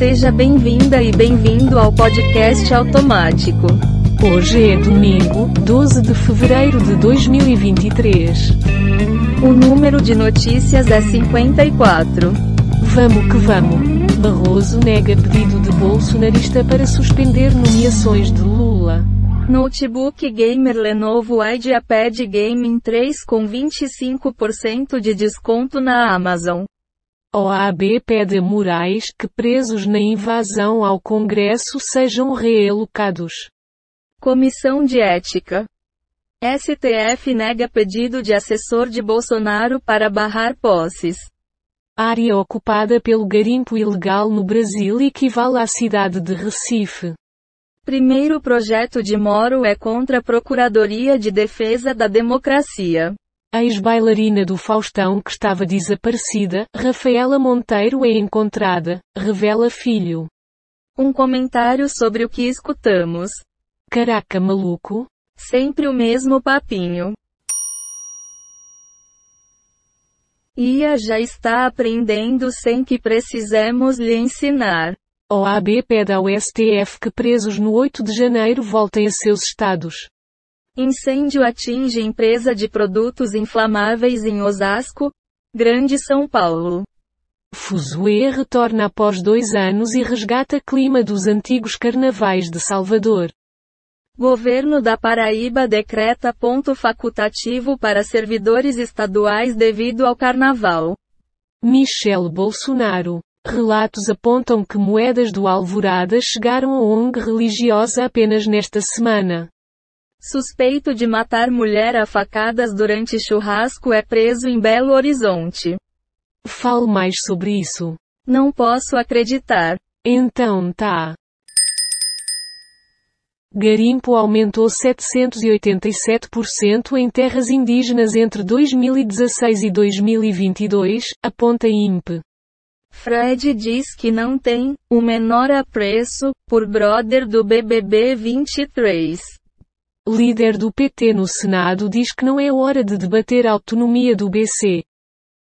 Seja bem-vinda e bem-vindo ao podcast automático. Hoje é domingo, 12 de fevereiro de 2023. O número de notícias é 54. Vamos que vamos. Barroso nega pedido de bolsonarista para suspender nomeações de Lula. Notebook gamer Lenovo IdeaPad Gaming 3 com 25% de desconto na Amazon. OAB pede a Moraes que presos na invasão ao Congresso sejam reelocados. Comissão de Ética. STF nega pedido de assessor de Bolsonaro para barrar posses. Área ocupada pelo garimpo ilegal no Brasil equivale à cidade de Recife. Primeiro projeto de Moro é contra a Procuradoria de Defesa da Democracia. Ex-bailarina do Faustão que estava desaparecida, Rafaela Monteiro é encontrada, revela filho. Um comentário sobre o que escutamos. Caraca maluco? Sempre o mesmo papinho. Ia já está aprendendo sem que precisemos lhe ensinar. OAB pede ao STF que presos no 8 de janeiro voltem a seus estados. Incêndio atinge empresa de produtos inflamáveis em Osasco, Grande São Paulo. Fuzue retorna após dois anos e resgata clima dos antigos carnavais de Salvador. Governo da Paraíba decreta ponto facultativo para servidores estaduais devido ao carnaval. Michel Bolsonaro. Relatos apontam que moedas do Alvorada chegaram a ONG religiosa apenas nesta semana. Suspeito de matar mulher a facadas durante churrasco é preso em Belo Horizonte. Fale mais sobre isso. Não posso acreditar. Então tá. Garimpo aumentou 787% em terras indígenas entre 2016 e 2022, aponta INPE. Fred diz que não tem o menor apreço por brother do BBB 23. Líder do PT no Senado diz que não é hora de debater a autonomia do BC.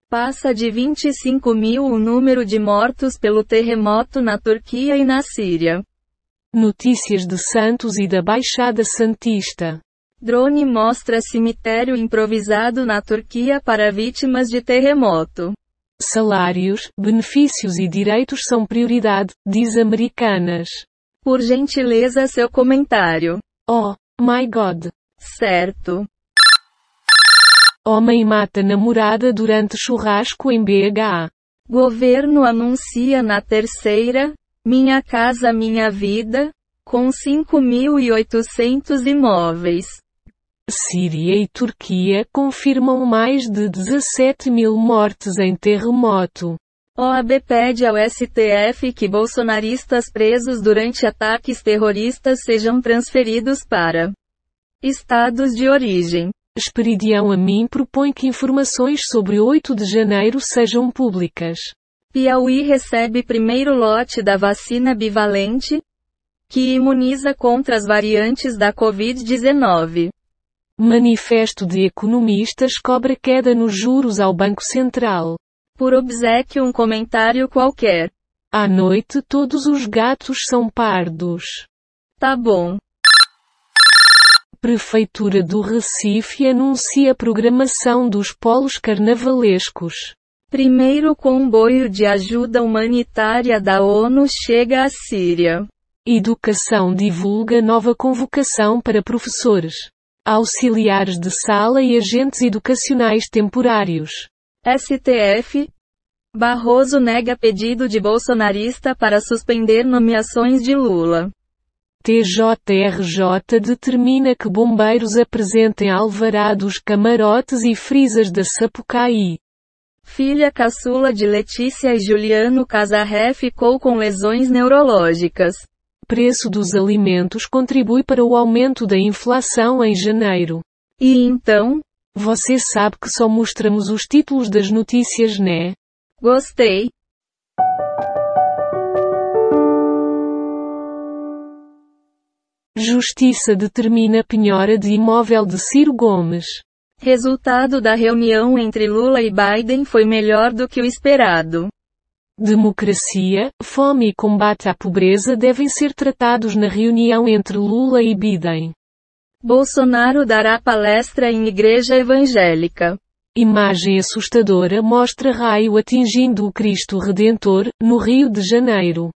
Passa de 25 mil o número de mortos pelo terremoto na Turquia e na Síria. Notícias de Santos e da Baixada Santista. Drone mostra cemitério improvisado na Turquia para vítimas de terremoto. Salários, benefícios e direitos são prioridade, diz Americanas. Por gentileza seu comentário. Oh, my God. Certo. Homem mata namorada durante churrasco em BH. Governo anuncia na terceira, Minha Casa Minha Vida, com 5.800 imóveis. Síria e Turquia confirmam mais de 17 mil mortes em terremoto. OAB pede ao STF que bolsonaristas presos durante ataques terroristas sejam transferidos para estados de origem. Esperidião a mim propõe que informações sobre 8 de janeiro sejam públicas. Piauí recebe primeiro lote da vacina bivalente, que imuniza contra as variantes da Covid-19. Manifesto de economistas cobra queda nos juros ao Banco Central. Por obsequio um comentário qualquer. À noite todos os gatos são pardos. Tá bom. Prefeitura do Recife anuncia programação dos polos carnavalescos. Primeiro comboio de ajuda humanitária da ONU chega à Síria. Educação divulga nova convocação para professores, auxiliares de sala e agentes educacionais temporários. STF. Barroso nega pedido de bolsonarista para suspender nomeações de Lula. TJRJ determina que bombeiros apresentem alvarados camarotes e frisas da Sapucaí. Filha caçula de Letícia e Juliano Casarré ficou com lesões neurológicas. Preço dos alimentos contribui para o aumento da inflação em janeiro. E então? Você sabe que só mostramos os títulos das notícias, né? Gostei. Justiça determina penhora de imóvel de Ciro Gomes. Resultado da reunião entre Lula e Biden foi melhor do que o esperado. Democracia, fome e combate à pobreza devem ser tratados na reunião entre Lula e Biden. Bolsonaro dará palestra em igreja evangélica. Imagem assustadora mostra raio atingindo o Cristo Redentor, no Rio de Janeiro.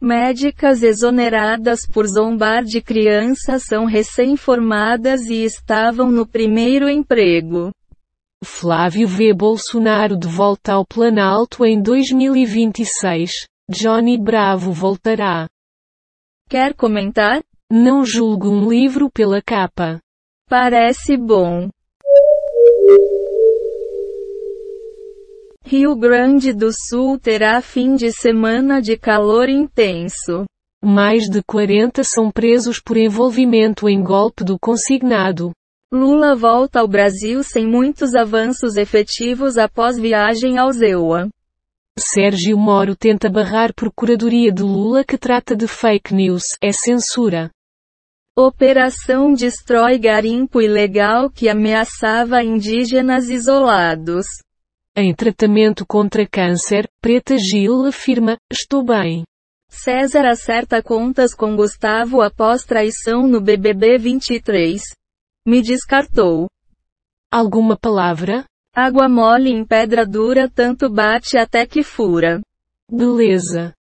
Médicas exoneradas por zombar de criança são recém-formadas e estavam no primeiro emprego. Flávio V. Bolsonaro de volta ao Planalto em 2026. Johnny Bravo voltará. Quer comentar? Não julgo um livro pela capa. Parece bom. Rio Grande do Sul terá fim de semana de calor intenso. Mais de 40 são presos por envolvimento em golpe do consignado. Lula volta ao Brasil sem muitos avanços efetivos após viagem ao Zewa. Sérgio Moro tenta barrar Procuradoria de Lula que trata de fake news, é censura. Operação destrói garimpo ilegal que ameaçava indígenas isolados. Em tratamento contra câncer, Preta Gil afirma, estou bem. César acerta contas com Gustavo após traição no BBB 23. Me descartou. Alguma palavra? Água mole em pedra dura tanto bate até que fura. Beleza.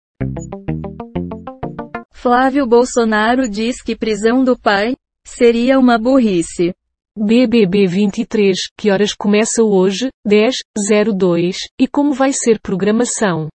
Flávio Bolsonaro diz que prisão do pai seria uma burrice. BBB 23, que horas começa hoje? 10, 02, e como vai ser programação?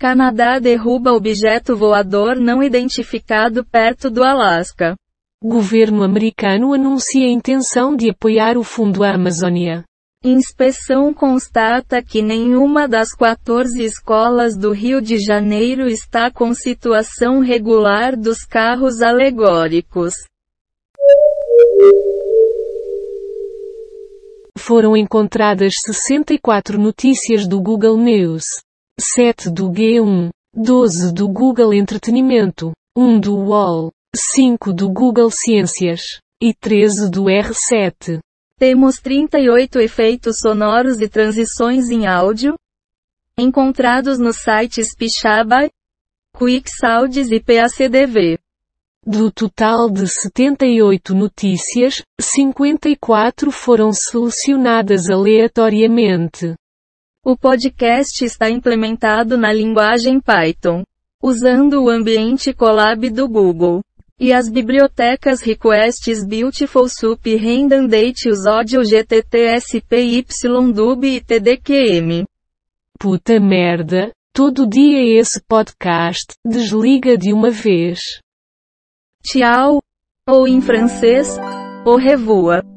Canadá derruba objeto voador não identificado perto do Alasca. Governo americano anuncia a intenção de apoiar o Fundo Amazônia. Inspeção constata que nenhuma das 14 escolas do Rio de Janeiro está com situação regular dos carros alegóricos. Foram encontradas 64 notícias do Google News, 7 do G1, 12 do Google Entretenimento, 1 do UOL, 5 do Google Ciências e 13 do R7. Temos 38 efeitos sonoros e transições em áudio encontrados nos sites Pixabay, QuickSounds e PACDV. Do total de 78 notícias, 54 foram selecionadas aleatoriamente. O podcast está implementado na linguagem Python, usando o ambiente Colab do Google. E as bibliotecas Requests Beautiful Soup Random Date os Audio GTTSPYDUB e TDQM. Puta merda, todo dia esse podcast, desliga de uma vez. Tchau. Ou em francês, au revoir.